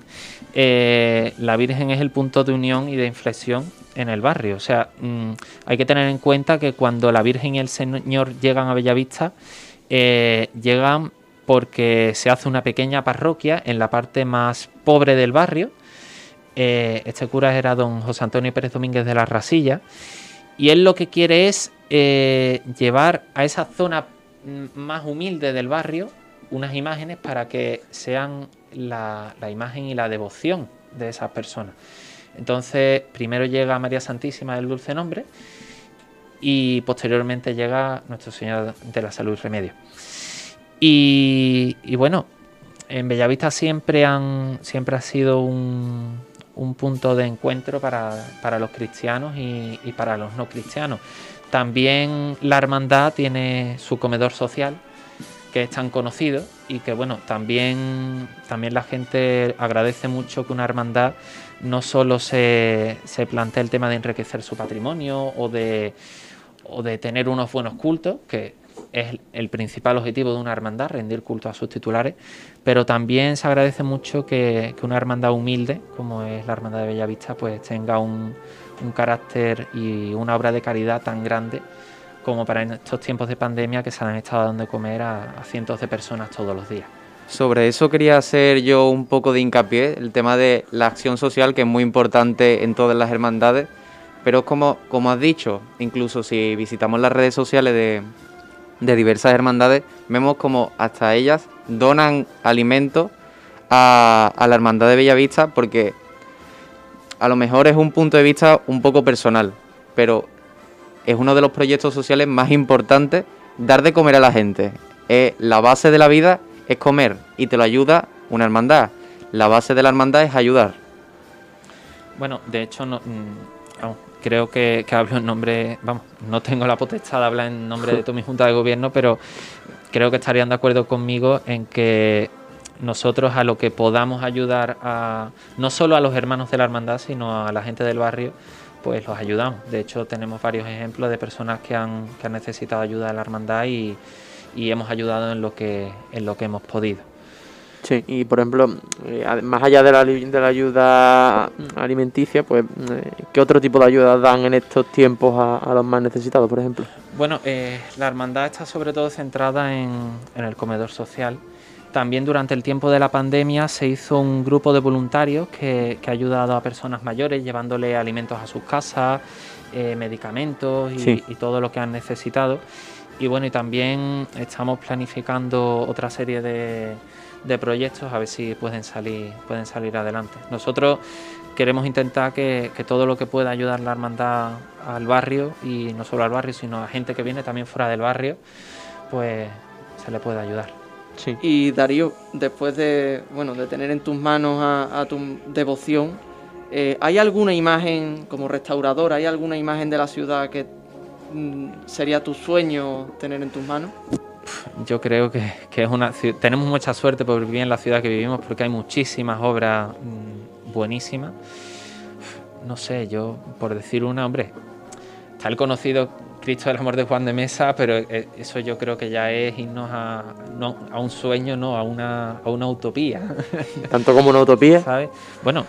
Eh, la Virgen es el punto de unión y de inflexión en el barrio. O sea, mm, hay que tener en cuenta que cuando la Virgen y el Señor llegan a Bellavista, eh, llegan porque se hace una pequeña parroquia en la parte más pobre del barrio. Eh, este cura era don José Antonio Pérez Domínguez de la Rasilla. Y él lo que quiere es llevar a esa zona más humilde del barrio unas imágenes para que sean la, imagen y la devoción de esas personas. Entonces, primero llega María Santísima del Dulce Nombre y posteriormente llega Nuestro Señor de la Salud Remedio. Y, bueno, en Bellavista siempre, han, siempre ha sido un, punto de encuentro para, los cristianos y, para los no cristianos. También la hermandad tiene su comedor social, que es tan conocido y que bueno, también, también la gente agradece mucho que una hermandad no solo se, se plantee el tema de enriquecer su patrimonio o de, o de tener unos buenos cultos, que es el principal objetivo de una hermandad, rendir culto a sus titulares, pero también se agradece mucho que, que una hermandad humilde, como es la Hermandad de Bellavista, pues tenga un, un carácter y una obra de caridad tan grande como para en estos tiempos de pandemia que se han estado dando de comer a, cientos de personas todos los días. Sobre eso quería hacer yo un poco de hincapié, el tema de la acción social, que es muy importante en todas las hermandades, pero como, como has dicho, incluso si visitamos las redes sociales de, de diversas hermandades, vemos como hasta ellas donan alimentos a, a la hermandad de Bellavista porque a lo mejor es un punto de vista un poco personal, pero es uno de los proyectos sociales más importantes dar de comer a la gente. la base de la vida es comer y te lo ayuda una hermandad. La base de la hermandad es ayudar. Bueno, de hecho, no, creo que, hablo en nombre, vamos, no tengo la potestad de hablar en nombre de toda mi junta de gobierno, pero creo que estarían de acuerdo conmigo en que nosotros a lo que podamos ayudar a no solo a los hermanos de la hermandad, sino a la gente del barrio, pues los ayudamos. De hecho, tenemos varios ejemplos de personas que han, que han necesitado ayuda de la hermandad y, hemos ayudado en lo que en lo que hemos podido. Sí, y por ejemplo, eh, más allá de la, de la ayuda alimenticia, pues, eh, ¿qué otro tipo de ayuda dan en estos tiempos a, los más necesitados, por ejemplo? Bueno, eh, la hermandad está sobre todo centrada en, en el comedor social también durante el tiempo de la pandemia se hizo un grupo de voluntarios que, ha ayudado a personas mayores llevándole alimentos a sus casas, eh, medicamentos y, todo lo que han necesitado. Y bueno, y también estamos planificando otra serie de, proyectos a ver si pueden salir, pueden salir adelante. Nosotros queremos intentar que, que, todo lo que pueda ayudar la hermandad al barrio y no solo al barrio, sino a gente que viene también fuera del barrio, pues se le pueda ayudar. Y Darío, después de, bueno, de tener en tus manos a, tu devoción, eh, ¿hay alguna imagen como restaurador, hay alguna imagen de la ciudad que mm, sería tu sueño tener en tus manos? Yo creo que, es una tenemos mucha suerte por vivir en la ciudad que vivimos porque hay muchísimas obras mm, buenísimas. No sé, yo por decir una, hombre, está el conocido Cristo del amor de Juan de Mesa, pero eh, eso yo creo que ya es irnos a, a un sueño, no, a una, a una utopía. ¿Tanto como una utopía? ¿Sabes? Bueno,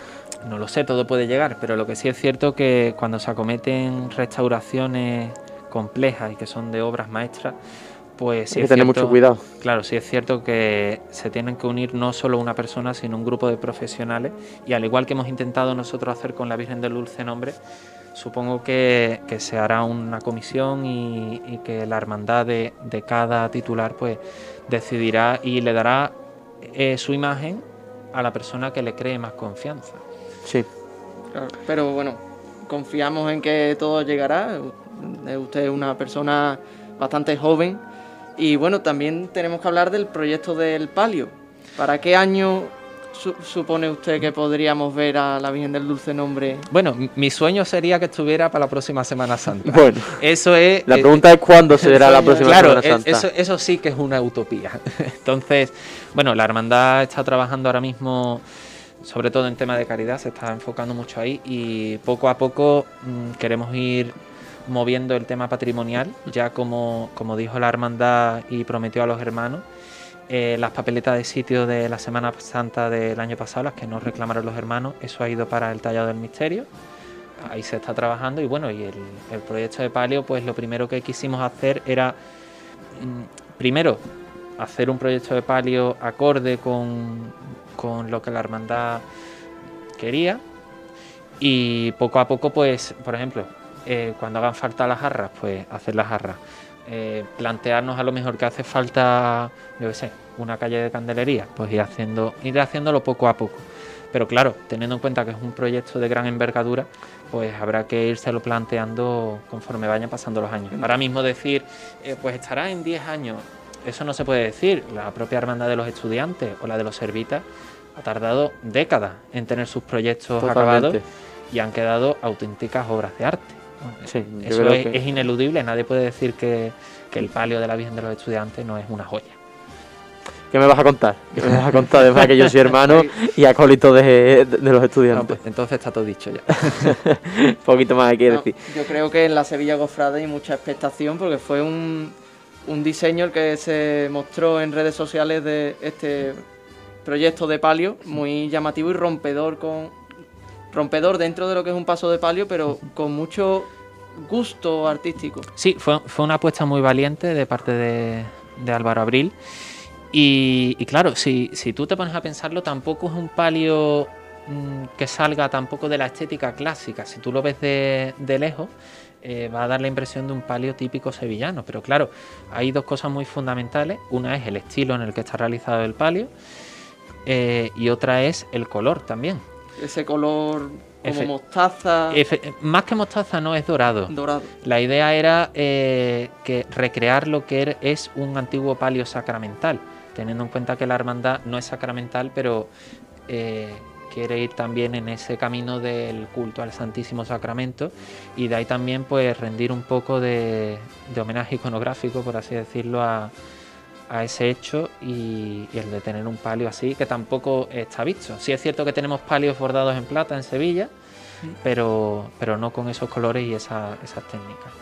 no lo sé, todo puede llegar, pero lo que sí es cierto que cuando se acometen restauraciones complejas y que son de obras maestras, pues sí Hay que tener mucho cuidado. Claro, sí es cierto que se tienen que unir no solo una persona, sino un grupo de profesionales. Y al igual que hemos intentado nosotros hacer con la Virgen del Dulce Nombre, supongo que, que se hará una comisión y, y que la hermandad de, de cada titular pues decidirá y le dará eh, su imagen a la persona que le cree más confianza. Sí. Claro, Pero bueno, confiamos en que todo llegará. Eh, Usted es una persona bastante joven. Y bueno, también tenemos que hablar del proyecto del palio. ¿Para qué año su- supone usted que podríamos ver a la Virgen del Dulce Nombre? Bueno, mi- sueño sería que estuviera para la próxima Semana Santa. Bueno, Eso es. la eh, pregunta es cuándo será la próxima Claro, Semana es- Santa. eso, eso sí que es una utopía. Entonces, bueno, la hermandad está trabajando ahora mismo, sobre todo en tema de caridad, se está enfocando mucho ahí y poco a poco mm, queremos ir moviendo el tema patrimonial, ya como, como dijo la hermandad y prometió a los hermanos. eh, las papeletas de sitio de la Semana Santa del año pasado, las que nos reclamaron los hermanos, eso ha ido para el tallado del misterio ahí se está trabajando y bueno, y el, el proyecto de palio, pues lo primero que quisimos hacer era, mm, primero, hacer un proyecto de palio acorde con, con lo que la hermandad quería y poco a poco, pues, por ejemplo, eh, cuando hagan falta las jarras, pues hacer las jarras. Eh, plantearnos a lo mejor que hace falta, yo qué sé, una calle de candelería, pues ir, haciendo, ir haciéndolo poco a poco. Pero claro, teniendo en cuenta que es un proyecto de gran envergadura, pues habrá que írselo planteando conforme vayan pasando los años. Ahora mismo decir, eh, pues estará en 10 años, eso no se puede decir. La propia hermandad de los estudiantes o la de los servitas ha tardado décadas en tener sus proyectos acabados y han quedado auténticas obras de arte. ¿No? Sí, Eso es, que- es ineludible, nadie puede decir que, que el palio de la Virgen de los Estudiantes no es una joya. ¿Qué me vas a contar? ¿Qué me vas a contar? Además que yo soy hermano y acólito de, los No, estudiantes. pues, entonces está todo dicho ya. Un poquito más hay que No, decir. yo creo que en la Sevilla Gofrade hay mucha expectación porque fue un, un diseño el que se mostró en redes sociales de este proyecto de palio, muy llamativo y rompedor con rompedor dentro de lo que es un paso de palio, pero con mucho gusto artístico. Sí, fue, fue una apuesta muy valiente de parte de, de Álvaro Abril. Y, claro, si, si tú te pones a pensarlo, tampoco es un palio mm, que salga tampoco de la estética clásica. Si tú lo ves de, de lejos, eh, va a dar la impresión de un palio típico sevillano. Pero claro, hay dos cosas muy fundamentales. Una es el estilo en el que está realizado el palio eh, y otra es el color también. Ese color como Efe- mostaza Efe- más que mostaza no es dorado. dorado. La idea era eh, que recrear lo que er- es un antiguo palio sacramental, teniendo en cuenta que la hermandad no es sacramental, pero eh, quiere ir también en ese camino del culto al Santísimo Sacramento y de ahí también pues rendir un poco de, de homenaje iconográfico, por así decirlo, a, a ese hecho y, y el de tener un palio así que tampoco está visto. Sí es cierto que tenemos palios bordados en plata en Sevilla, pero, pero no con esos colores y esa- esas técnicas.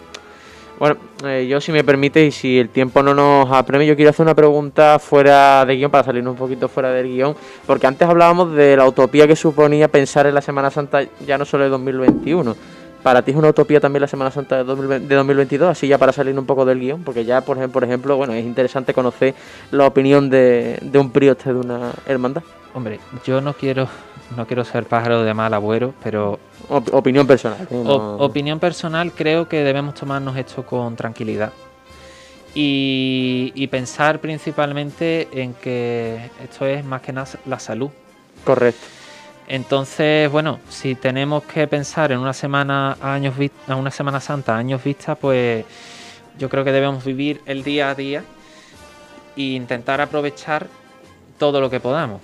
Bueno, eh, yo si me permite y si el tiempo no nos apremia, yo quiero hacer una pregunta fuera de guion, para salirnos un poquito fuera del guion, porque antes hablábamos de la utopía que suponía pensar en la Semana Santa ya no solo de 2021. Para ti es una utopía también la Semana Santa de, 2020 de 2022, así ya para salir un poco del guion, porque ya, por ejemplo, bueno, es interesante conocer la opinión de, de un prioste de una hermandad. Hombre, yo no quiero, no quiero ser pájaro de mal agüero, pero Op- opinión personal. ¿eh? op- opinión personal creo que debemos tomarnos esto con tranquilidad. Y, y pensar principalmente en que esto es más que nada la salud. Correcto. Entonces, bueno, si tenemos que pensar en una semana a años vis- a una Semana Santa a años vista, pues yo creo que debemos vivir el día a día e intentar aprovechar todo lo que podamos.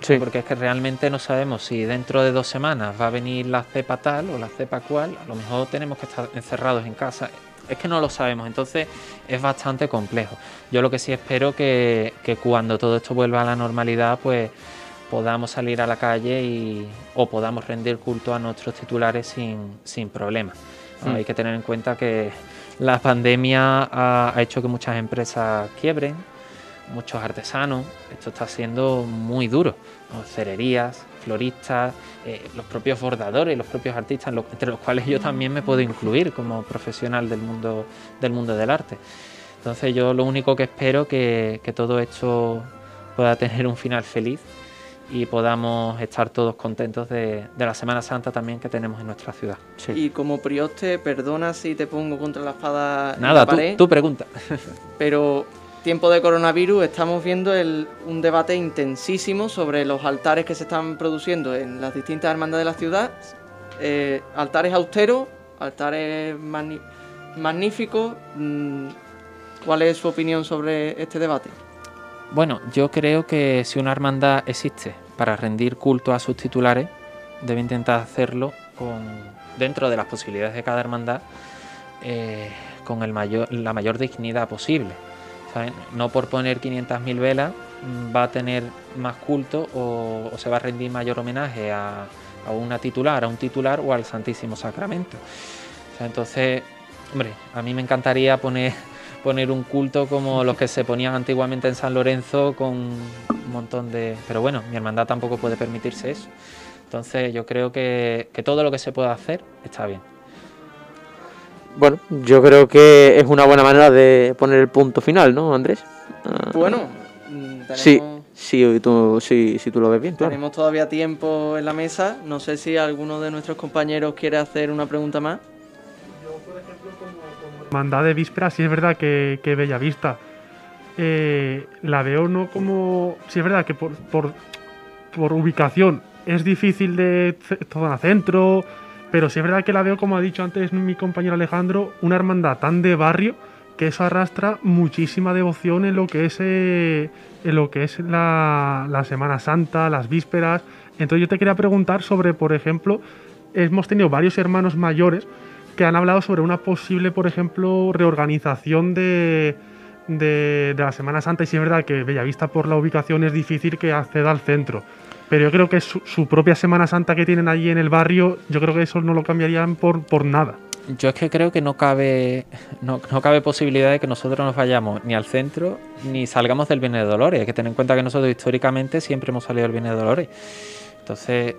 Sí. Porque es que realmente no sabemos si dentro de dos semanas va a venir la cepa tal o la cepa cual. A lo mejor tenemos que estar encerrados en casa. Es que no lo sabemos, entonces es bastante complejo. Yo lo que sí espero que, que cuando todo esto vuelva a la normalidad, pues podamos salir a la calle y, o podamos rendir culto a nuestros titulares sin, sin problema. Mm. Hay que tener en cuenta que la pandemia ha, ha hecho que muchas empresas quiebren, muchos artesanos. Esto está siendo muy duro. Cererías, floristas, eh, los propios bordadores, los propios artistas, entre los cuales yo también me puedo incluir como profesional del mundo del, mundo del arte. Entonces yo lo único que espero que, que todo esto pueda tener un final feliz y podamos estar todos contentos de, la Semana Santa también que tenemos en nuestra ciudad. Y como prioste, perdona si te pongo contra la espada. Nada, en tú, pregunta. pero tiempo de coronavirus estamos viendo un debate intensísimo sobre los altares que se están produciendo en las distintas hermandades de la ciudad. Eh, altares austeros, altares magníficos. Mm, ¿Cuál es su opinión sobre este debate? Bueno, yo creo que si una hermandad existe para rendir culto a sus titulares, debe intentar hacerlo con, dentro de las posibilidades de cada hermandad eh, con el mayor, la mayor dignidad posible. No por poner 500.000 velas mm, va a tener más culto o, se va a rendir mayor homenaje a, una titular, a un titular o al Santísimo Sacramento. entonces, hombre, a mí me encantaría poner poner un culto como los que se ponían antiguamente en San Lorenzo con un montón de... Pero bueno, mi hermandad tampoco puede permitirse eso. Entonces yo creo que, todo lo que se pueda hacer está bien. Bueno, yo creo que es una buena manera de poner el punto final, ¿no, Andrés? Ah. Bueno, mm, sí, sí, tú, sí, sí, tú lo ves bien, Tenemos todavía tiempo en la mesa. No sé si alguno de nuestros compañeros quiere hacer una pregunta más. Hermandad de víspera, sí es verdad que, que Bellavista eh, la veo no como. Sí es verdad que por, por, ubicación es difícil de zona centro, pero sí es verdad que la veo, como ha dicho antes mi compañero Alejandro, una hermandad tan de barrio que eso arrastra muchísima devoción en lo que es, eh, en lo que es la, la Semana Santa, las vísperas. Entonces yo te quería preguntar sobre, por ejemplo, hemos tenido varios hermanos mayores que han hablado sobre una posible, por ejemplo, reorganización de, de, la Semana Santa. Y sí es verdad que Bellavista por la ubicación es difícil que acceda al centro. Pero yo creo que su, propia Semana Santa que tienen allí en el barrio, yo creo que eso no lo cambiarían por, por nada. Yo es que creo que no cabe, no, no, cabe posibilidad de que nosotros nos vayamos ni al centro ni salgamos del Viernes de Dolores. Hay que tener en cuenta que nosotros históricamente siempre hemos salido del Viernes de Dolores. Entonces,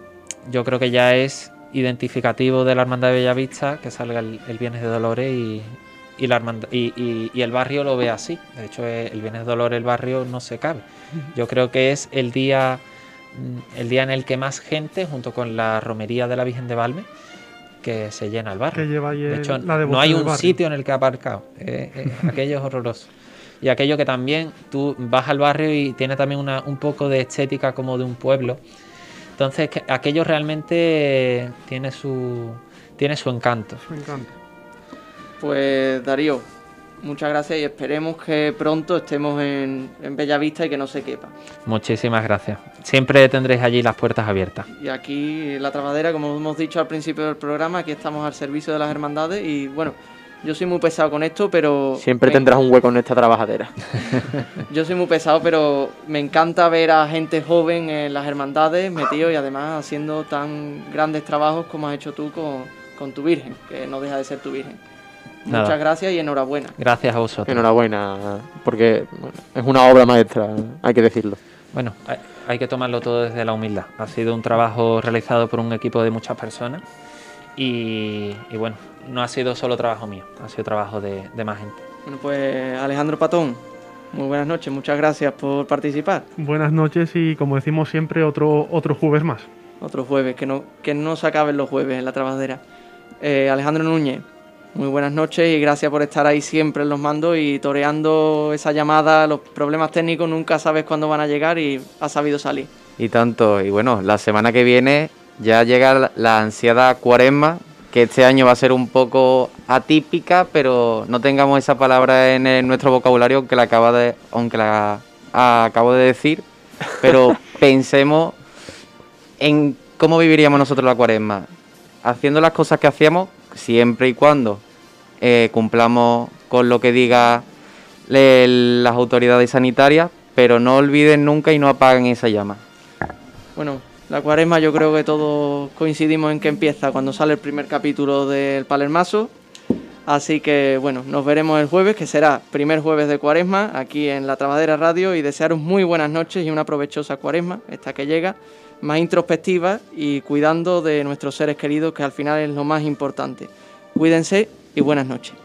yo creo que ya es identificativo de la Hermandad de Bellavista que salga el, Viernes de Dolores y, la y, el barrio lo ve así. De hecho, eh, el Viernes de Dolores, el barrio no se cabe. Yo creo que es el día, mm, el día en el que más gente, junto con la romería de la Virgen de Valme, que se llena el barrio. de hecho, no hay un sitio en el que ha aparcado. Eh, eh, aquello es horroroso. Y aquello que también tú vas al barrio y tiene también una, un poco de estética como de un pueblo entonces, aquello realmente tiene su, tiene su encanto. Su encanto. Pues Darío, muchas gracias y esperemos que pronto estemos en, en Bellavista y que no se quepa. Muchísimas gracias. Siempre tendréis allí las puertas abiertas. Y aquí la trabadera, como hemos dicho al principio del programa, aquí estamos al servicio de las hermandades y bueno, yo soy muy pesado con esto, pero... Siempre tendrás un hueco en esta trabajadera. Yo soy muy pesado, pero me encanta ver a gente joven en las hermandades metido y además haciendo tan grandes trabajos como has hecho tú con, tu Virgen, que no deja de ser tu Virgen. Muchas gracias y enhorabuena. Gracias a vosotros. Enhorabuena, porque es una obra maestra, hay que decirlo. Bueno, hay que tomarlo todo desde la humildad. Ha sido un trabajo realizado por un equipo de muchas personas y, bueno, no ha sido solo trabajo mío, ha sido trabajo de, más gente. Bueno, pues Alejandro Patón, muy buenas noches, muchas gracias por participar. Buenas noches y como decimos siempre, otro, otro jueves más. Otro jueves, que no, que no se acaben los jueves en la trabajadera. Eh, Alejandro Núñez, muy buenas noches y gracias por estar ahí siempre en los mandos y toreando esa llamada. Los problemas técnicos nunca sabes cuándo van a llegar y ha sabido salir. Y tanto, y bueno, la semana que viene ya llega la ansiada cuaresma, que este año va a ser un poco atípica, pero no tengamos esa palabra en, nuestro vocabulario, aunque la, acaba de, aunque la acabo de decir, pero pensemos en cómo viviríamos nosotros la cuaresma, haciendo las cosas que hacíamos siempre y cuando eh, cumplamos con lo que diga las autoridades sanitarias, pero no olviden nunca y no apaguen esa llama. Bueno, la cuaresma yo creo que todos coincidimos en que empieza cuando sale el primer capítulo del Palermaso. Así que bueno, nos veremos el jueves, que será primer jueves de cuaresma, aquí en la Trabadera Radio, y desearos muy buenas noches y una provechosa cuaresma, esta que llega, más introspectiva y cuidando de nuestros seres queridos, que al final es lo más importante. Cuídense y buenas noches.